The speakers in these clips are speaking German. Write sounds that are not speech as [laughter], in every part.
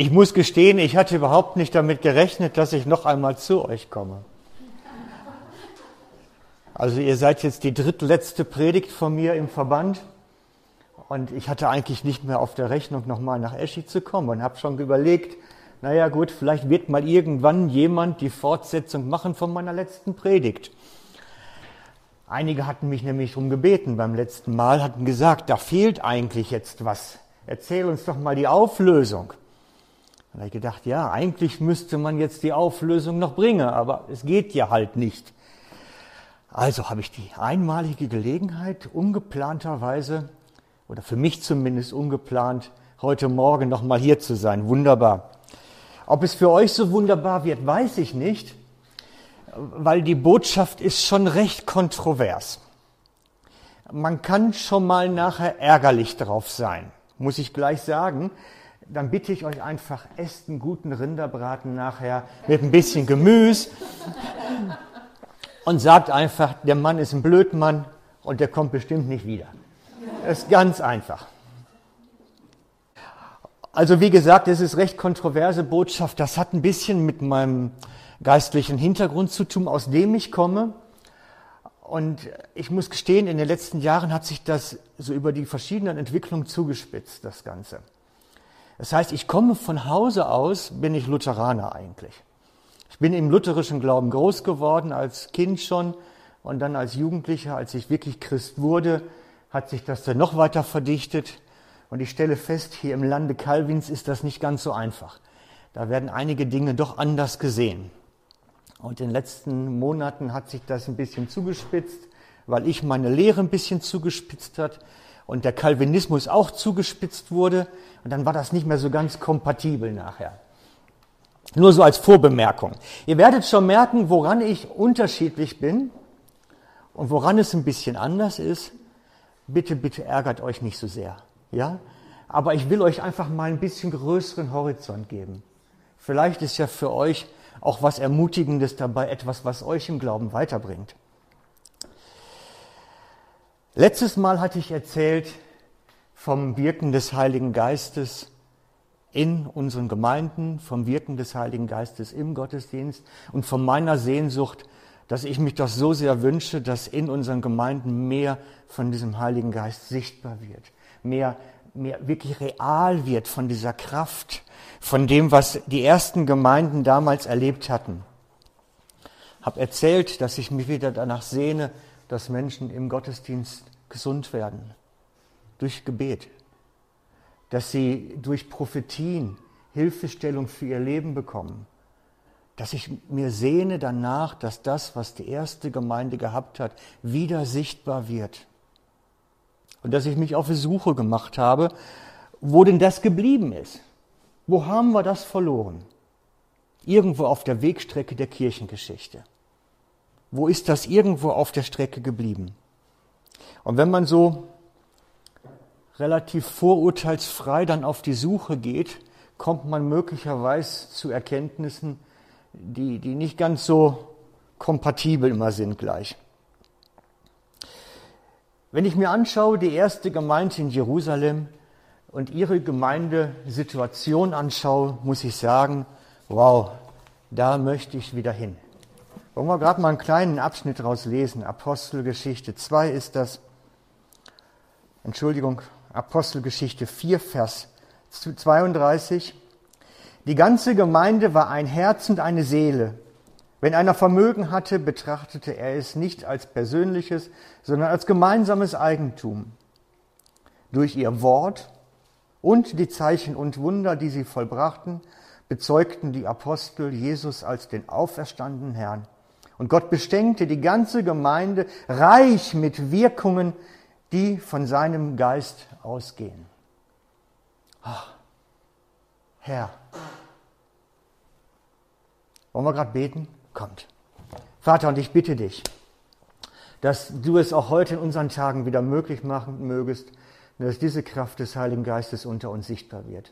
Ich muss gestehen, ich hatte überhaupt nicht damit gerechnet, dass ich noch einmal zu euch komme. Also ihr seid jetzt die drittletzte Predigt von mir im Verband und ich hatte eigentlich nicht mehr auf der Rechnung nochmal nach Eschi zu kommen und habe schon überlegt, naja gut, vielleicht wird mal irgendwann jemand die Fortsetzung machen von meiner letzten Predigt. Einige hatten mich nämlich darum gebeten beim letzten Mal, hatten gesagt, da fehlt eigentlich jetzt was. Erzähl uns doch mal die Auflösung. Da habe ich gedacht, ja, eigentlich müsste man jetzt die Auflösung noch bringen, aber es geht ja halt nicht. Also habe ich die einmalige Gelegenheit, ungeplanterweise, oder für mich zumindest ungeplant, heute Morgen nochmal hier zu sein. Wunderbar. Ob es für euch so wunderbar wird, weiß ich nicht, weil die Botschaft ist schon recht kontrovers. Man kann schon mal nachher ärgerlich drauf sein, muss ich gleich sagen dann bitte ich euch einfach, esst einen guten Rinderbraten nachher mit ein bisschen Gemüse und sagt einfach, der Mann ist ein Blödmann und der kommt bestimmt nicht wieder. Das ist ganz einfach. Also wie gesagt, das ist recht kontroverse Botschaft. Das hat ein bisschen mit meinem geistlichen Hintergrund zu tun, aus dem ich komme. Und ich muss gestehen, in den letzten Jahren hat sich das so über die verschiedenen Entwicklungen zugespitzt, das Ganze. Das heißt, ich komme von Hause aus, bin ich Lutheraner eigentlich. Ich bin im lutherischen Glauben groß geworden, als Kind schon und dann als Jugendlicher, als ich wirklich Christ wurde, hat sich das dann noch weiter verdichtet. Und ich stelle fest, hier im Lande Calvins ist das nicht ganz so einfach. Da werden einige Dinge doch anders gesehen. Und in den letzten Monaten hat sich das ein bisschen zugespitzt, weil ich meine Lehre ein bisschen zugespitzt hat und der Calvinismus auch zugespitzt wurde. Und dann war das nicht mehr so ganz kompatibel nachher. Nur so als Vorbemerkung. Ihr werdet schon merken, woran ich unterschiedlich bin und woran es ein bisschen anders ist. Bitte, bitte ärgert euch nicht so sehr. Ja? Aber ich will euch einfach mal ein bisschen größeren Horizont geben. Vielleicht ist ja für euch auch was Ermutigendes dabei, etwas, was euch im Glauben weiterbringt. Letztes Mal hatte ich erzählt, vom Wirken des Heiligen Geistes in unseren Gemeinden, vom Wirken des Heiligen Geistes im Gottesdienst und von meiner Sehnsucht, dass ich mich doch so sehr wünsche, dass in unseren Gemeinden mehr von diesem Heiligen Geist sichtbar wird, mehr, mehr wirklich real wird von dieser Kraft, von dem, was die ersten Gemeinden damals erlebt hatten. Hab erzählt, dass ich mich wieder danach sehne, dass Menschen im Gottesdienst gesund werden, durch Gebet, dass sie durch Prophetien Hilfestellung für ihr Leben bekommen, dass ich mir sehne danach, dass das, was die erste Gemeinde gehabt hat, wieder sichtbar wird. Und dass ich mich auf die Suche gemacht habe, wo denn das geblieben ist. Wo haben wir das verloren? Irgendwo auf der Wegstrecke der Kirchengeschichte. Wo ist das irgendwo auf der Strecke geblieben? Und wenn man so relativ vorurteilsfrei dann auf die Suche geht, kommt man möglicherweise zu Erkenntnissen, die, die nicht ganz so kompatibel immer sind gleich. Wenn ich mir anschaue, die erste Gemeinde in Jerusalem und ihre Gemeindesituation anschaue, muss ich sagen, wow, da möchte ich wieder hin. Wollen wir gerade mal einen kleinen Abschnitt daraus lesen. Apostelgeschichte 2 ist das. Entschuldigung, Apostelgeschichte 4, Vers 32. Die ganze Gemeinde war ein Herz und eine Seele. Wenn einer Vermögen hatte, betrachtete er es nicht als persönliches, sondern als gemeinsames Eigentum. Durch ihr Wort und die Zeichen und Wunder, die sie vollbrachten, bezeugten die Apostel Jesus als den auferstandenen Herrn. Und Gott beschenkte die ganze Gemeinde reich mit Wirkungen, die von seinem Geist ausgehen. Ach, Herr, wollen wir gerade beten? Kommt. Vater, und ich bitte dich, dass du es auch heute in unseren Tagen wieder möglich machen mögest, dass diese Kraft des Heiligen Geistes unter uns sichtbar wird.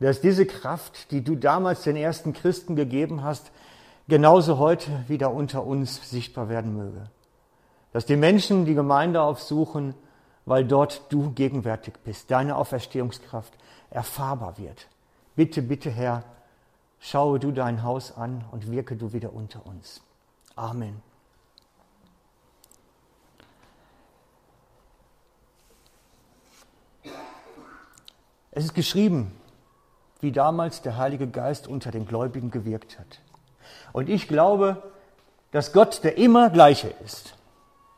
Dass diese Kraft, die du damals den ersten Christen gegeben hast, genauso heute wieder unter uns sichtbar werden möge dass die Menschen die Gemeinde aufsuchen, weil dort du gegenwärtig bist, deine Auferstehungskraft erfahrbar wird, Bitte, bitte, Herr, schaue du dein Haus an und wirke du wieder unter uns. Amen. Es ist geschrieben, wie damals der Heilige Geist unter den Gläubigen gewirkt hat. Und ich glaube, dass Gott der immer gleiche ist.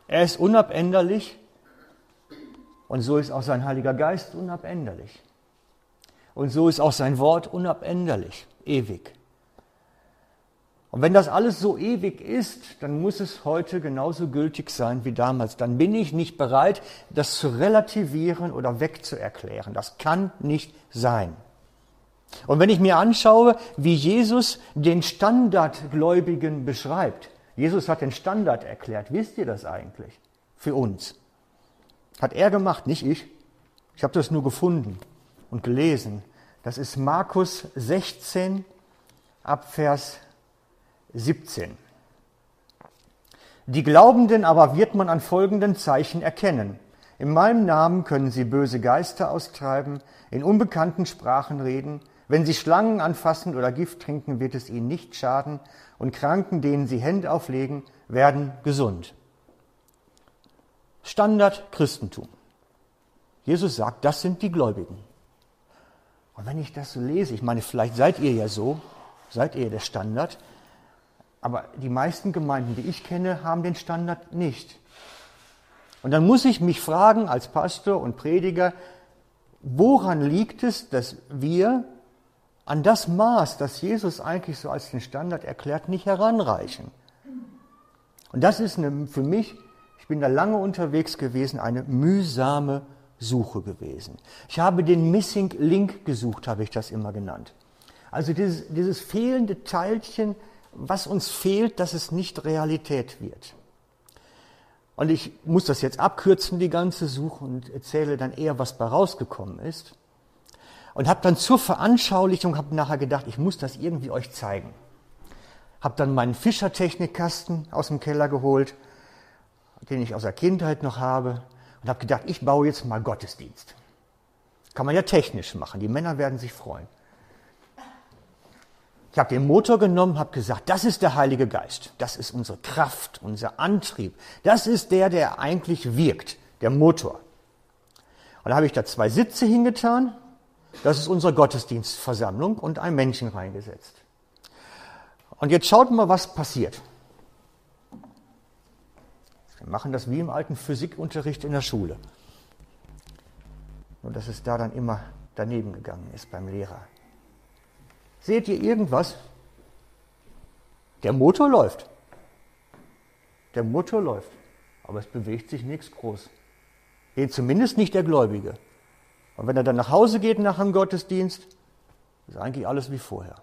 Er ist unabänderlich und so ist auch sein Heiliger Geist unabänderlich. Und so ist auch sein Wort unabänderlich, ewig. Und wenn das alles so ewig ist, dann muss es heute genauso gültig sein wie damals. Dann bin ich nicht bereit, das zu relativieren oder wegzuerklären. Das kann nicht sein. Und wenn ich mir anschaue, wie Jesus den Standardgläubigen beschreibt, Jesus hat den Standard erklärt, wisst ihr das eigentlich? Für uns. Hat er gemacht, nicht ich. Ich habe das nur gefunden und gelesen. Das ist Markus 16 ab Vers 17. Die Glaubenden aber wird man an folgenden Zeichen erkennen. In meinem Namen können sie böse Geister austreiben, in unbekannten Sprachen reden. Wenn sie Schlangen anfassen oder Gift trinken, wird es ihnen nicht schaden. Und Kranken, denen sie Hände auflegen, werden gesund. Standard Christentum. Jesus sagt, das sind die Gläubigen. Und wenn ich das so lese, ich meine, vielleicht seid ihr ja so, seid ihr der Standard, aber die meisten Gemeinden, die ich kenne, haben den Standard nicht. Und dann muss ich mich fragen als Pastor und Prediger, woran liegt es, dass wir an das Maß, das Jesus eigentlich so als den Standard erklärt, nicht heranreichen? Und das ist eine, für mich, ich bin da lange unterwegs gewesen, eine mühsame Suche gewesen. Ich habe den Missing Link gesucht, habe ich das immer genannt. Also dieses, dieses fehlende Teilchen, was uns fehlt, dass es nicht Realität wird. Und ich muss das jetzt abkürzen, die ganze Suche, und erzähle dann eher, was bei rausgekommen ist. Und habe dann zur Veranschaulichung, habe nachher gedacht, ich muss das irgendwie euch zeigen. Habe dann meinen Fischertechnikkasten aus dem Keller geholt, den ich aus der Kindheit noch habe, und habe gedacht, ich baue jetzt mal Gottesdienst. Kann man ja technisch machen, die Männer werden sich freuen. Ich habe den Motor genommen, habe gesagt, das ist der Heilige Geist, das ist unsere Kraft, unser Antrieb, das ist der, der eigentlich wirkt, der Motor. Und da habe ich da zwei Sitze hingetan, das ist unsere Gottesdienstversammlung und ein Männchen reingesetzt. Und jetzt schaut mal, was passiert. Wir machen das wie im alten Physikunterricht in der Schule. Nur dass es da dann immer daneben gegangen ist beim Lehrer. Seht ihr irgendwas? Der Motor läuft. Der Motor läuft. Aber es bewegt sich nichts groß. Zumindest nicht der Gläubige. Und wenn er dann nach Hause geht nach dem Gottesdienst, ist eigentlich alles wie vorher.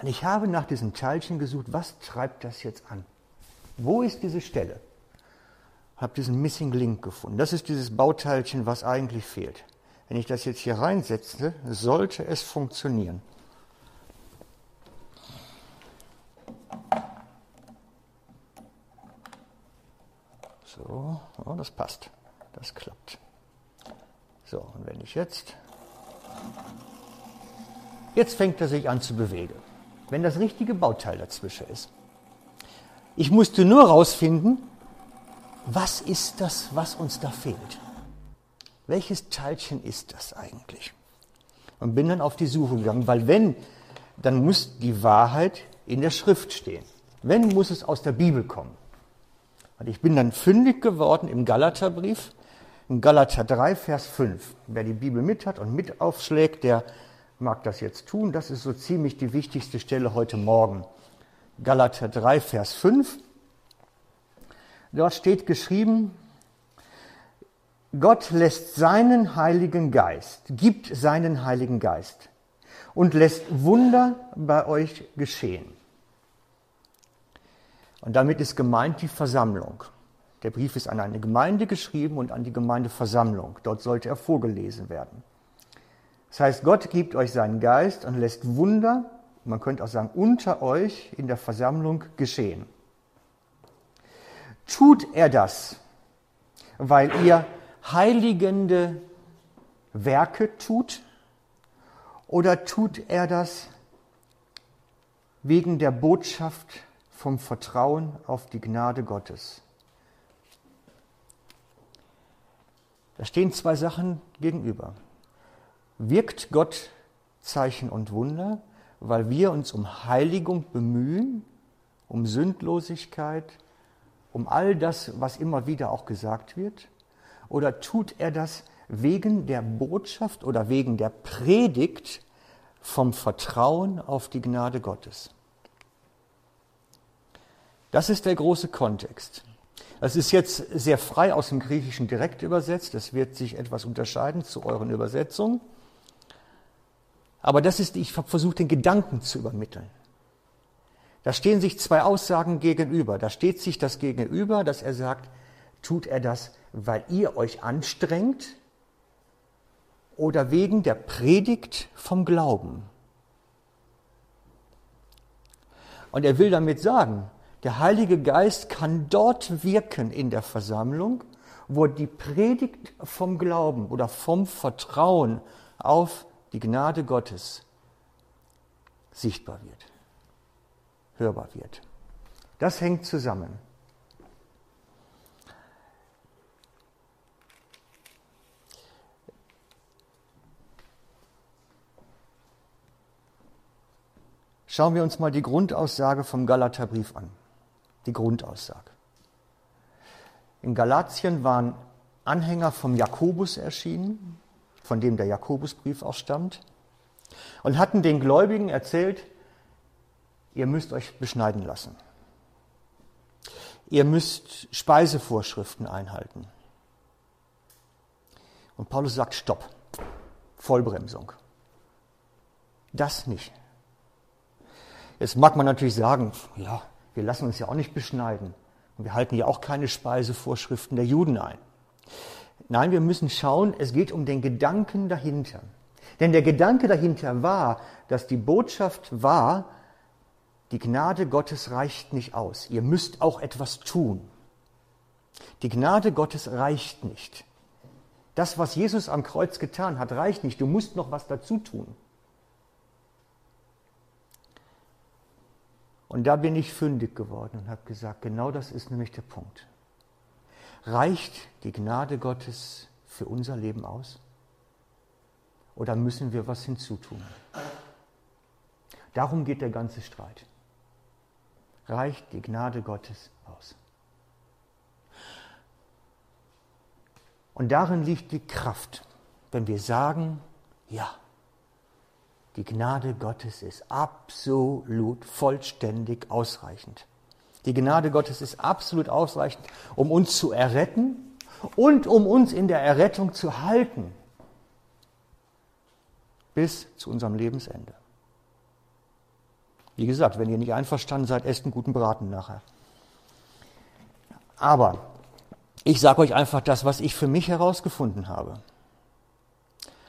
Und ich habe nach diesem Teilchen gesucht, was treibt das jetzt an? Wo ist diese Stelle? Habe diesen Missing Link gefunden. Das ist dieses Bauteilchen, was eigentlich fehlt. Wenn ich das jetzt hier reinsetze, sollte es funktionieren. So, oh, das passt. Das klappt. So, und wenn ich jetzt. Jetzt fängt er sich an zu bewegen. Wenn das richtige Bauteil dazwischen ist. Ich musste nur herausfinden, was ist das, was uns da fehlt. Welches Teilchen ist das eigentlich? Und bin dann auf die Suche gegangen, weil wenn, dann muss die Wahrheit in der Schrift stehen. Wenn, muss es aus der Bibel kommen. Und ich bin dann fündig geworden im Galaterbrief, in Galater 3, Vers 5. Wer die Bibel mit hat und mit aufschlägt, der mag das jetzt tun. Das ist so ziemlich die wichtigste Stelle heute Morgen. Galater 3, Vers 5. Dort steht geschrieben, Gott lässt seinen Heiligen Geist, gibt seinen Heiligen Geist und lässt Wunder bei euch geschehen. Und damit ist gemeint die Versammlung. Der Brief ist an eine Gemeinde geschrieben und an die Gemeindeversammlung. Dort sollte er vorgelesen werden. Das heißt, Gott gibt euch seinen Geist und lässt Wunder, man könnte auch sagen, unter euch in der Versammlung geschehen. Tut er das, weil ihr heiligende Werke tut Oder tut er das wegen der Botschaft vom Vertrauen auf die Gnade Gottes? Da stehen zwei Sachen gegenüber. Wirkt Gott Zeichen und Wunder, weil wir uns um Heiligung bemühen, um Sündlosigkeit, um all das, was immer wieder auch gesagt wird? Oder tut er das wegen der Botschaft oder wegen der Predigt vom Vertrauen auf die Gnade Gottes? Das ist der große Kontext. Das ist jetzt sehr frei aus dem Griechischen direkt übersetzt. Das wird sich etwas unterscheiden zu euren Übersetzungen. Aber das ist, ich habe versucht, den Gedanken zu übermitteln. Da stehen sich zwei Aussagen gegenüber. Da steht sich das gegenüber, dass er sagt, tut er das, weil ihr euch anstrengt oder wegen der Predigt vom Glauben. Und er will damit sagen, der Heilige Geist kann dort wirken in der Versammlung, wo die Predigt vom Glauben oder vom Vertrauen auf die Gnade Gottes sichtbar wird, hörbar wird. Das hängt zusammen. Schauen wir uns mal die Grundaussage vom Galaterbrief an die Grundaussage. In Galatien waren Anhänger vom Jakobus erschienen, von dem der Jakobusbrief auch stammt, und hatten den Gläubigen erzählt, ihr müsst euch beschneiden lassen. Ihr müsst Speisevorschriften einhalten. Und Paulus sagt, stopp, Vollbremsung. Das nicht. Jetzt mag man natürlich sagen, ja, wir lassen uns ja auch nicht beschneiden. Und wir halten ja auch keine Speisevorschriften der Juden ein. Nein, wir müssen schauen, es geht um den Gedanken dahinter. Denn der Gedanke dahinter war, dass die Botschaft war, die Gnade Gottes reicht nicht aus. Ihr müsst auch etwas tun. Die Gnade Gottes reicht nicht. Das, was Jesus am Kreuz getan hat, reicht nicht. Du musst noch was dazu tun. Und da bin ich fündig geworden und habe gesagt, genau das ist nämlich der Punkt. Reicht die Gnade Gottes für unser Leben aus? Oder müssen wir was hinzutun? Darum geht der ganze Streit. Reicht die Gnade Gottes aus? Und darin liegt die Kraft, wenn wir sagen, ja, die Gnade Gottes ist absolut vollständig ausreichend. Die Gnade Gottes ist absolut ausreichend, um uns zu erretten und um uns in der Errettung zu halten bis zu unserem Lebensende. Wie gesagt, wenn ihr nicht einverstanden seid, esst einen guten Braten nachher. Aber ich sage euch einfach das, was ich für mich herausgefunden habe.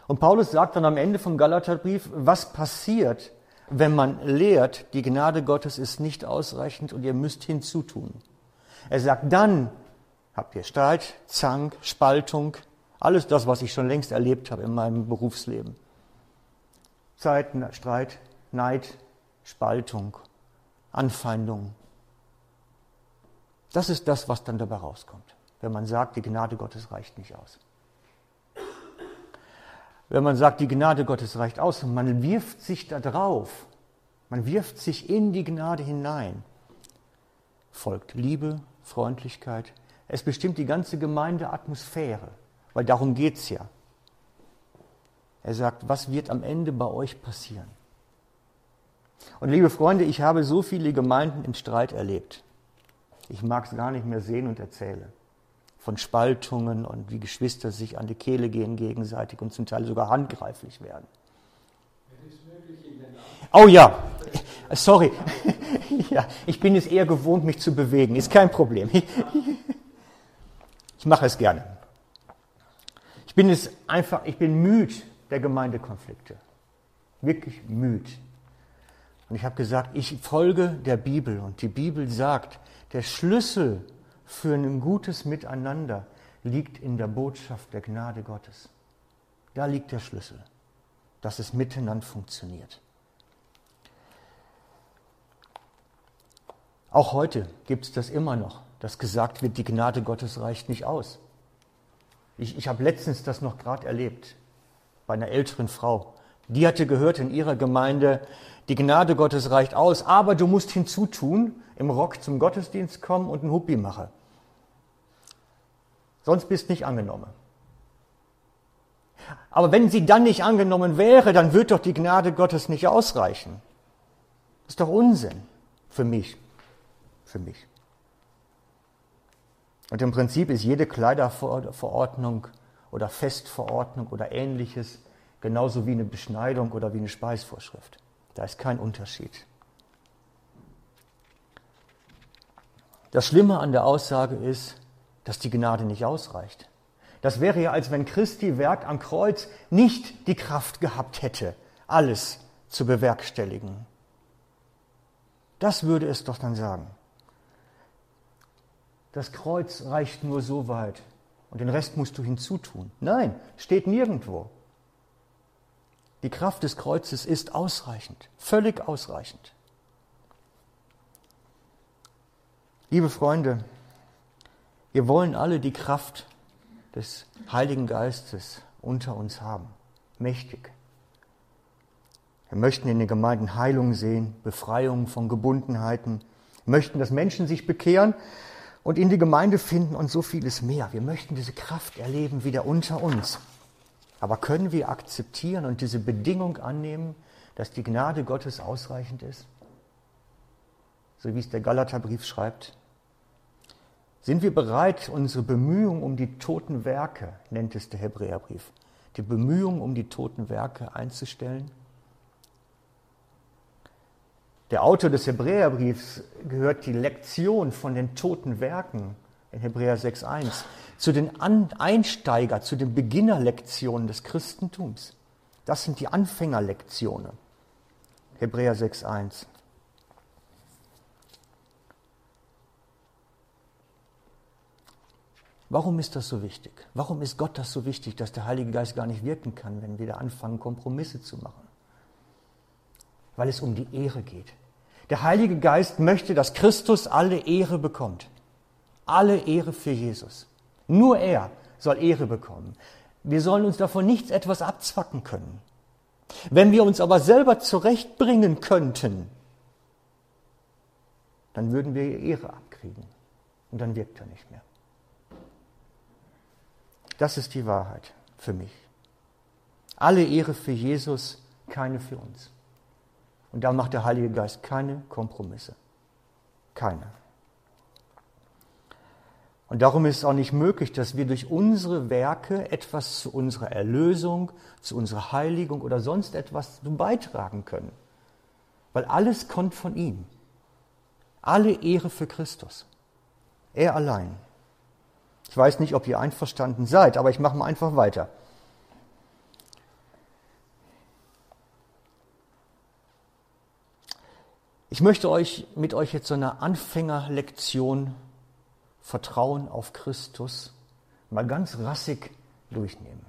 Und Paulus sagt dann am Ende vom Galaterbrief, was passiert, wenn man lehrt, die Gnade Gottes ist nicht ausreichend und ihr müsst hinzutun. Er sagt, dann habt ihr Streit, Zank, Spaltung, alles das, was ich schon längst erlebt habe in meinem Berufsleben. Zeit, Streit, Neid, Spaltung, Anfeindung. Das ist das, was dann dabei rauskommt, wenn man sagt, die Gnade Gottes reicht nicht aus. Wenn man sagt, die Gnade Gottes reicht aus und man wirft sich da drauf, man wirft sich in die Gnade hinein, folgt Liebe, Freundlichkeit. Es bestimmt die ganze Gemeindeatmosphäre, weil darum geht es ja. Er sagt, was wird am Ende bei euch passieren? Und liebe Freunde, ich habe so viele Gemeinden in Streit erlebt. Ich mag es gar nicht mehr sehen und erzählen von Spaltungen und wie Geschwister sich an die Kehle gehen gegenseitig und zum Teil sogar handgreiflich werden. Oh ja, sorry. [laughs] ja, ich bin es eher gewohnt, mich zu bewegen. Ist kein Problem. [laughs] ich mache es gerne. Ich bin es einfach, ich bin müde der Gemeindekonflikte. Wirklich müde. Und ich habe gesagt, ich folge der Bibel und die Bibel sagt, der Schlüssel für ein gutes Miteinander liegt in der Botschaft der Gnade Gottes. Da liegt der Schlüssel. dass es miteinander funktioniert. Auch heute gibt es das immer noch, dass gesagt wird, die Gnade Gottes reicht nicht aus. Ich, ich habe letztens das noch gerade erlebt bei einer älteren Frau. Die hatte gehört in ihrer Gemeinde, die Gnade Gottes reicht aus, aber du musst hinzutun, im Rock zum Gottesdienst kommen und einen Huppi machen. Sonst bist nicht angenommen. Aber wenn sie dann nicht angenommen wäre, dann wird doch die Gnade Gottes nicht ausreichen. Das ist doch Unsinn für mich. Für mich. Und im Prinzip ist jede Kleiderverordnung oder Festverordnung oder ähnliches genauso wie eine Beschneidung oder wie eine Speisvorschrift. Da ist kein Unterschied. Das Schlimme an der Aussage ist, dass die Gnade nicht ausreicht. Das wäre ja, als wenn Christi Werk am Kreuz nicht die Kraft gehabt hätte, alles zu bewerkstelligen. Das würde es doch dann sagen. Das Kreuz reicht nur so weit und den Rest musst du hinzutun. Nein, steht nirgendwo. Die Kraft des Kreuzes ist ausreichend, völlig ausreichend. Liebe Freunde, wir wollen alle die Kraft des Heiligen Geistes unter uns haben, mächtig. Wir möchten in den Gemeinden Heilung sehen, Befreiung von Gebundenheiten, möchten, dass Menschen sich bekehren und in die Gemeinde finden und so vieles mehr. Wir möchten diese Kraft erleben wieder unter uns. Aber können wir akzeptieren und diese Bedingung annehmen, dass die Gnade Gottes ausreichend ist? So wie es der Galaterbrief schreibt. Sind wir bereit, unsere Bemühungen um die toten Werke, nennt es der Hebräerbrief, die Bemühungen um die toten Werke einzustellen? Der Autor des Hebräerbriefs gehört die Lektion von den toten Werken in Hebräer 6.1 zu den Einsteiger, zu den Beginnerlektionen des Christentums. Das sind die Anfängerlektionen. Hebräer 6.1. Warum ist das so wichtig? Warum ist Gott das so wichtig, dass der Heilige Geist gar nicht wirken kann, wenn wir da anfangen, Kompromisse zu machen? Weil es um die Ehre geht. Der Heilige Geist möchte, dass Christus alle Ehre bekommt. Alle Ehre für Jesus. Nur er soll Ehre bekommen. Wir sollen uns davon nichts etwas abzwacken können. Wenn wir uns aber selber zurechtbringen könnten, dann würden wir Ehre abkriegen. Und dann wirkt er nicht mehr. Das ist die Wahrheit für mich. Alle Ehre für Jesus, keine für uns. Und da macht der Heilige Geist keine Kompromisse. Keine. Und darum ist es auch nicht möglich, dass wir durch unsere Werke etwas zu unserer Erlösung, zu unserer Heiligung oder sonst etwas beitragen können. Weil alles kommt von ihm. Alle Ehre für Christus. Er allein. Ich weiß nicht, ob ihr einverstanden seid, aber ich mache mal einfach weiter. Ich möchte euch mit euch jetzt so eine Anfängerlektion Vertrauen auf Christus mal ganz rassig durchnehmen.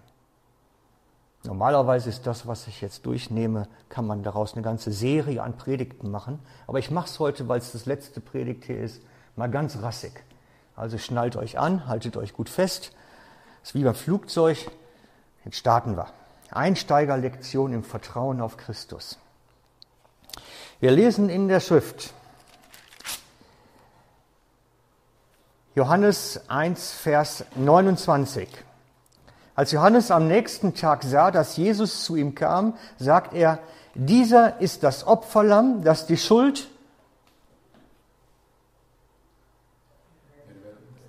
Normalerweise ist das, was ich jetzt durchnehme, kann man daraus eine ganze Serie an Predigten machen. Aber ich mache es heute, weil es das letzte Predigt hier ist, mal ganz rassig. Also schnallt euch an, haltet euch gut fest. Das ist wie beim Flugzeug. Jetzt starten wir. Einsteigerlektion im Vertrauen auf Christus. Wir lesen in der Schrift Johannes 1, Vers 29. Als Johannes am nächsten Tag sah, dass Jesus zu ihm kam, sagt er, dieser ist das Opferlamm, das die Schuld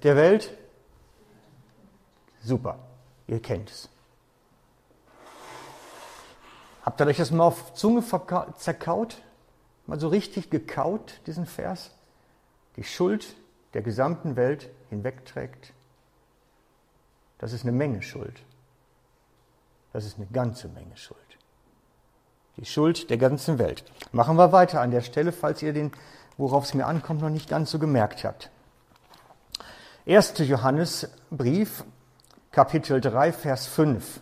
der Welt? Super, ihr kennt es. Habt ihr euch das mal auf Zunge zerkaut? Mal so richtig gekaut, diesen Vers? Die Schuld der gesamten Welt hinwegträgt. Das ist eine Menge Schuld. Das ist eine ganze Menge Schuld. Die Schuld der ganzen Welt. Machen wir weiter an der Stelle, falls ihr den, worauf es mir ankommt, noch nicht ganz so gemerkt habt. 1. Johannesbrief, Kapitel 3, Vers 5.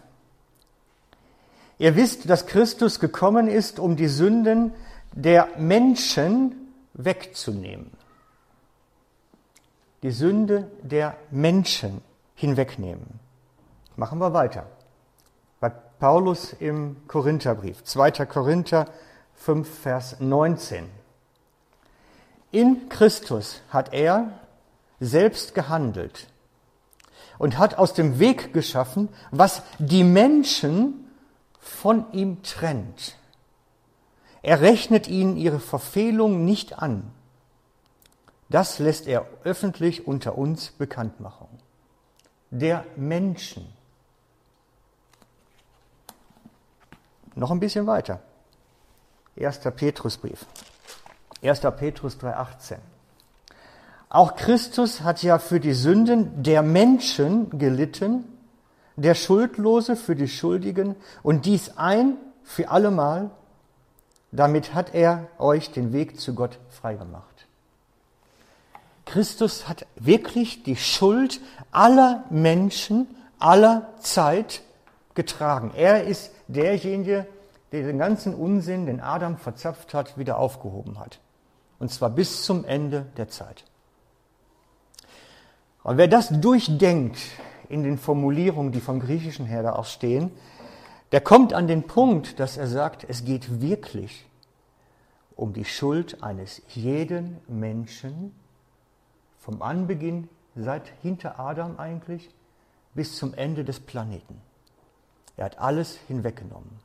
Ihr wisst, dass Christus gekommen ist, um die Sünden der Menschen wegzunehmen. Die Sünde der Menschen hinwegnehmen. Machen wir weiter. Bei Paulus im Korintherbrief, 2. Korinther 5, Vers 19. In Christus hat er selbst gehandelt und hat aus dem Weg geschaffen, was die Menschen von ihm trennt. Er rechnet ihnen ihre Verfehlung nicht an. Das lässt er öffentlich unter uns bekannt machen. Der Menschen. Noch ein bisschen weiter. 1. Petrusbrief. 1. Petrus 3,18. Auch Christus hat ja für die Sünden der Menschen gelitten, der Schuldlose für die Schuldigen und dies ein für allemal. Damit hat er euch den Weg zu Gott freigemacht. Christus hat wirklich die Schuld aller Menschen aller Zeit getragen. Er ist derjenige, der den ganzen Unsinn, den Adam verzapft hat, wieder aufgehoben hat. Und zwar bis zum Ende der Zeit. Und wer das durchdenkt in den Formulierungen, die vom Griechischen her da auch stehen, der kommt an den Punkt, dass er sagt, es geht wirklich um die Schuld eines jeden Menschen vom Anbeginn, seit hinter Adam eigentlich, bis zum Ende des Planeten. Er hat alles hinweggenommen.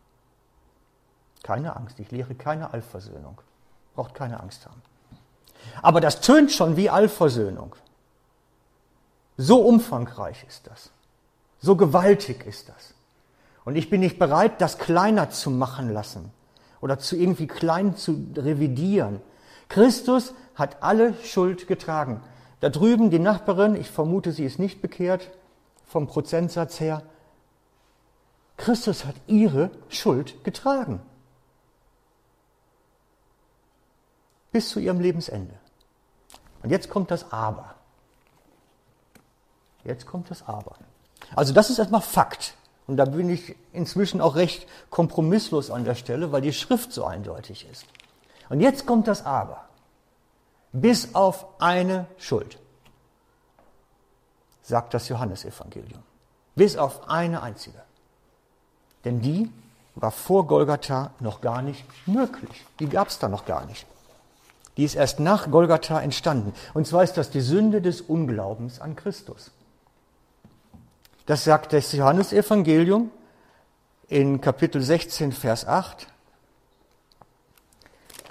Keine Angst, ich lehre keine Allversöhnung. Braucht keine Angst haben. Aber das tönt schon wie Allversöhnung. So umfangreich ist das. So gewaltig ist das. Und ich bin nicht bereit, das kleiner zu machen lassen oder zu irgendwie klein zu revidieren. Christus hat alle Schuld getragen. Da drüben die Nachbarin, ich vermute, sie ist nicht bekehrt vom Prozentsatz her. Christus hat ihre Schuld getragen. Bis zu ihrem Lebensende. Und jetzt kommt das Aber. Jetzt kommt das Aber. Also das ist erstmal Fakt. Und da bin ich inzwischen auch recht kompromisslos an der Stelle, weil die Schrift so eindeutig ist. Und jetzt kommt das Aber. Bis auf eine Schuld, sagt das Johannesevangelium. Bis auf eine einzige. Denn die war vor Golgatha noch gar nicht möglich. Die gab es da noch gar nicht. Die ist erst nach Golgatha entstanden. Und zwar ist das die Sünde des Unglaubens an Christus. Das sagt das Johannesevangelium in Kapitel 16, Vers 8.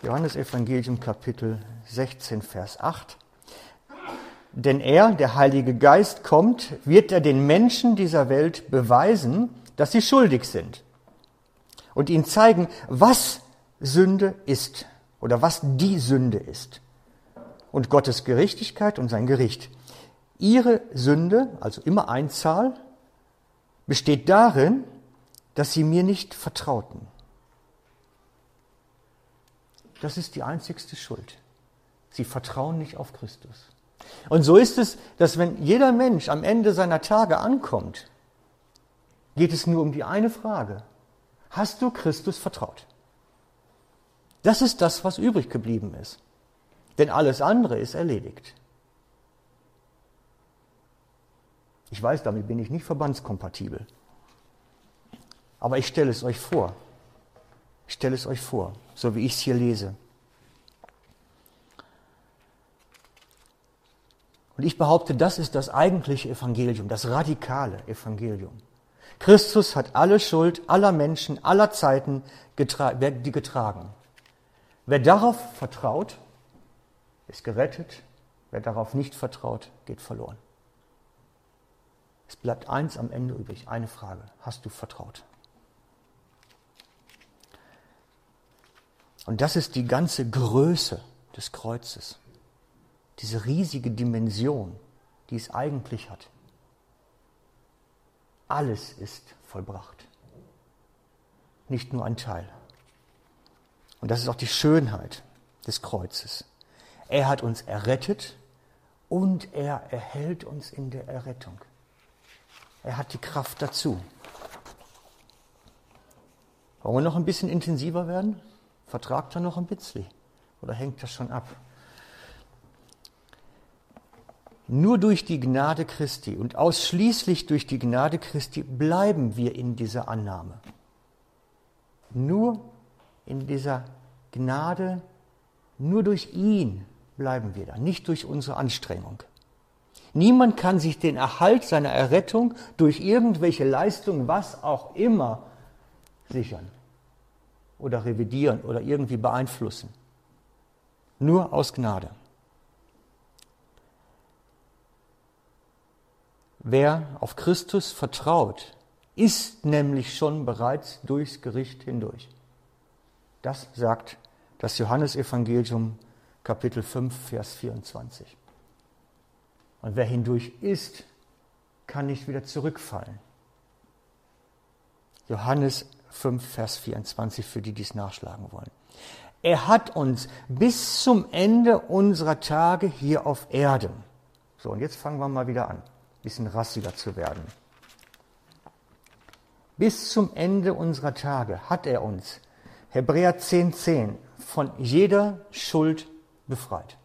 Johannesevangelium Kapitel 16, Vers 8. Denn er, der Heilige Geist, kommt, wird er den Menschen dieser Welt beweisen, dass sie schuldig sind und ihnen zeigen, was Sünde ist oder was die Sünde ist und Gottes Gerechtigkeit und sein Gericht. Ihre Sünde, also immer Einzahl, besteht darin, dass sie mir nicht vertrauten. Das ist die einzigste Schuld. Sie vertrauen nicht auf Christus. Und so ist es, dass wenn jeder Mensch am Ende seiner Tage ankommt, geht es nur um die eine Frage. Hast du Christus vertraut? Das ist das, was übrig geblieben ist. Denn alles andere ist erledigt. Ich weiß, damit bin ich nicht verbandskompatibel. Aber ich stelle es euch vor. Ich stelle es euch vor, so wie ich es hier lese. Und ich behaupte, das ist das eigentliche Evangelium, das radikale Evangelium. Christus hat alle Schuld aller Menschen, aller Zeiten getra getragen. Wer darauf vertraut, ist gerettet. Wer darauf nicht vertraut, geht verloren. Es bleibt eins am Ende übrig, eine Frage. Hast du vertraut? Und das ist die ganze Größe des Kreuzes. Diese riesige Dimension, die es eigentlich hat. Alles ist vollbracht. Nicht nur ein Teil. Und das ist auch die Schönheit des Kreuzes. Er hat uns errettet und er erhält uns in der Errettung. Er hat die Kraft dazu. Wollen wir noch ein bisschen intensiver werden? Vertragt er noch ein bisschen? Oder hängt das schon ab? Nur durch die Gnade Christi und ausschließlich durch die Gnade Christi bleiben wir in dieser Annahme. Nur in dieser Gnade, nur durch ihn bleiben wir da, nicht durch unsere Anstrengung. Niemand kann sich den Erhalt seiner Errettung durch irgendwelche Leistungen, was auch immer, sichern oder revidieren oder irgendwie beeinflussen. Nur aus Gnade. Wer auf Christus vertraut, ist nämlich schon bereits durchs Gericht hindurch. Das sagt das Johannesevangelium Kapitel 5, Vers 24. Und wer hindurch ist, kann nicht wieder zurückfallen. Johannes 5, Vers 24 für die, die es nachschlagen wollen. Er hat uns bis zum Ende unserer Tage hier auf Erden. So, und jetzt fangen wir mal wieder an, ein bisschen rassiger zu werden. Bis zum Ende unserer Tage hat er uns, Hebräer 10, 10, von jeder Schuld befreit.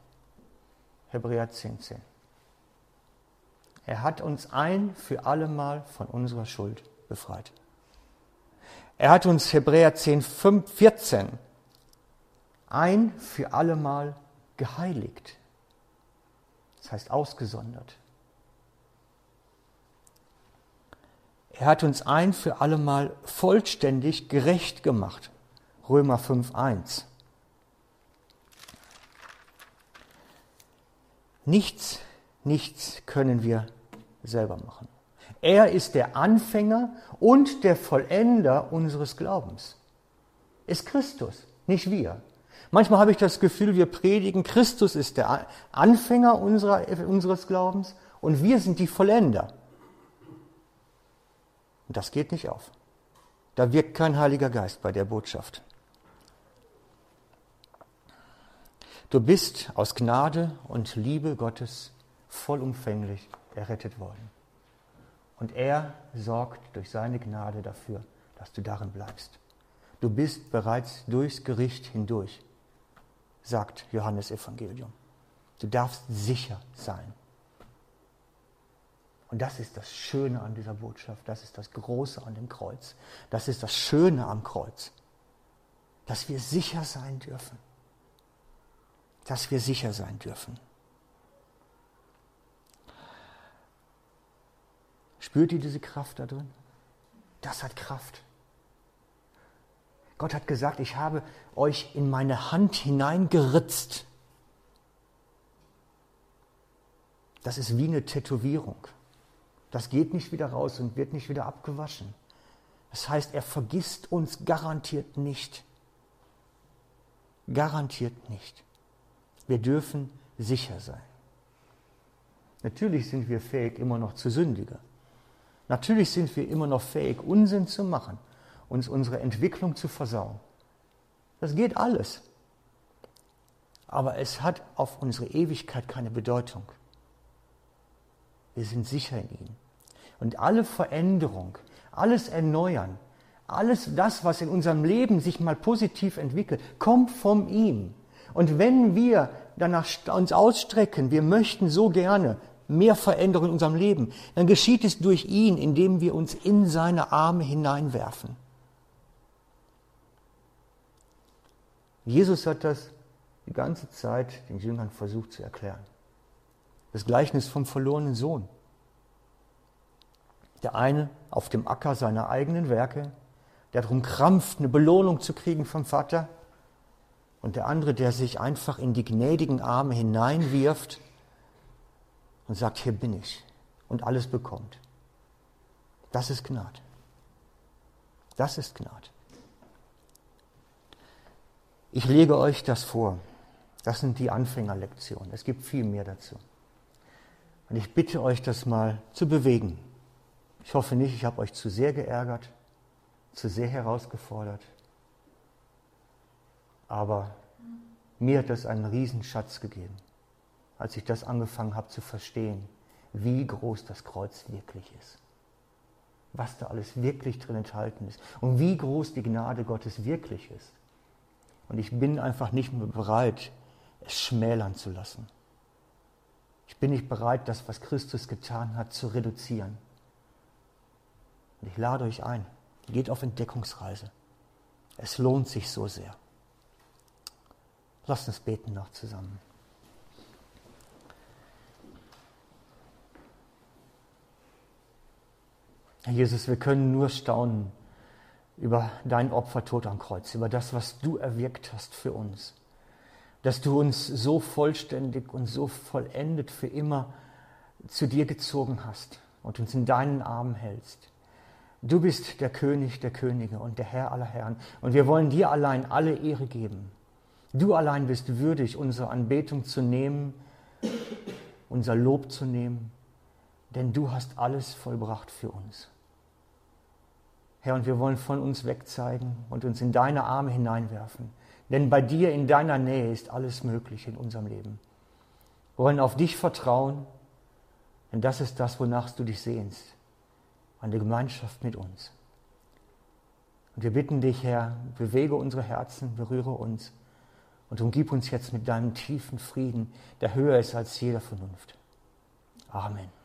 Hebräer 10, 10. Er hat uns ein für allemal von unserer Schuld befreit. Er hat uns Hebräer 10, 5, 14 ein für allemal geheiligt. Das heißt ausgesondert. Er hat uns ein für allemal vollständig gerecht gemacht. Römer 5, 1. Nichts, nichts können wir selber machen. Er ist der Anfänger und der Vollender unseres Glaubens. Ist Christus, nicht wir. Manchmal habe ich das Gefühl, wir predigen, Christus ist der Anfänger unserer, unseres Glaubens und wir sind die Vollender. Und das geht nicht auf. Da wirkt kein Heiliger Geist bei der Botschaft. Du bist aus Gnade und Liebe Gottes vollumfänglich errettet worden. Und er sorgt durch seine Gnade dafür, dass du darin bleibst. Du bist bereits durchs Gericht hindurch, sagt Johannes Evangelium. Du darfst sicher sein. Und das ist das Schöne an dieser Botschaft, das ist das Große an dem Kreuz, das ist das Schöne am Kreuz, dass wir sicher sein dürfen, dass wir sicher sein dürfen. Spürt ihr diese Kraft da drin? Das hat Kraft. Gott hat gesagt, ich habe euch in meine Hand hineingeritzt. Das ist wie eine Tätowierung. Das geht nicht wieder raus und wird nicht wieder abgewaschen. Das heißt, er vergisst uns garantiert nicht. Garantiert nicht. Wir dürfen sicher sein. Natürlich sind wir fähig, immer noch zu sündigen. Natürlich sind wir immer noch fähig, Unsinn zu machen, uns unsere Entwicklung zu versauen. Das geht alles. Aber es hat auf unsere Ewigkeit keine Bedeutung. Wir sind sicher in ihm. Und alle Veränderung, alles Erneuern, alles das, was in unserem Leben sich mal positiv entwickelt, kommt von ihm. Und wenn wir danach uns ausstrecken, wir möchten so gerne mehr Veränderung in unserem Leben, dann geschieht es durch ihn, indem wir uns in seine Arme hineinwerfen. Jesus hat das die ganze Zeit den Jüngern versucht zu erklären. Das Gleichnis vom verlorenen Sohn. Der eine auf dem Acker seiner eigenen Werke, der darum krampft, eine Belohnung zu kriegen vom Vater. Und der andere, der sich einfach in die gnädigen Arme hineinwirft und sagt, hier bin ich und alles bekommt. Das ist Gnade. Das ist Gnade. Ich lege euch das vor. Das sind die Anfängerlektionen. Es gibt viel mehr dazu. Und ich bitte euch, das mal zu bewegen. Ich hoffe nicht, ich habe euch zu sehr geärgert, zu sehr herausgefordert. Aber mir hat das einen Riesenschatz gegeben als ich das angefangen habe zu verstehen, wie groß das Kreuz wirklich ist. was da alles wirklich drin enthalten ist und wie groß die Gnade Gottes wirklich ist. Und ich bin einfach nicht mehr bereit, es schmälern zu lassen. Ich bin nicht bereit, das, was Christus getan hat, zu reduzieren. Und ich lade euch ein, geht auf Entdeckungsreise. Es lohnt sich so sehr. Lasst uns beten noch zusammen. Herr Jesus, wir können nur staunen über dein Opfertod am Kreuz, über das, was du erwirkt hast für uns. Dass du uns so vollständig und so vollendet für immer zu dir gezogen hast und uns in deinen Armen hältst. Du bist der König der Könige und der Herr aller Herren. Und wir wollen dir allein alle Ehre geben. Du allein bist würdig, unsere Anbetung zu nehmen, unser Lob zu nehmen, denn du hast alles vollbracht für uns. Herr, und wir wollen von uns wegzeigen und uns in deine Arme hineinwerfen. Denn bei dir in deiner Nähe ist alles möglich in unserem Leben. Wir wollen auf dich vertrauen, denn das ist das, wonach du dich sehnst, an der Gemeinschaft mit uns. Und wir bitten dich, Herr, bewege unsere Herzen, berühre uns und umgib uns jetzt mit deinem tiefen Frieden, der höher ist als jeder Vernunft. Amen.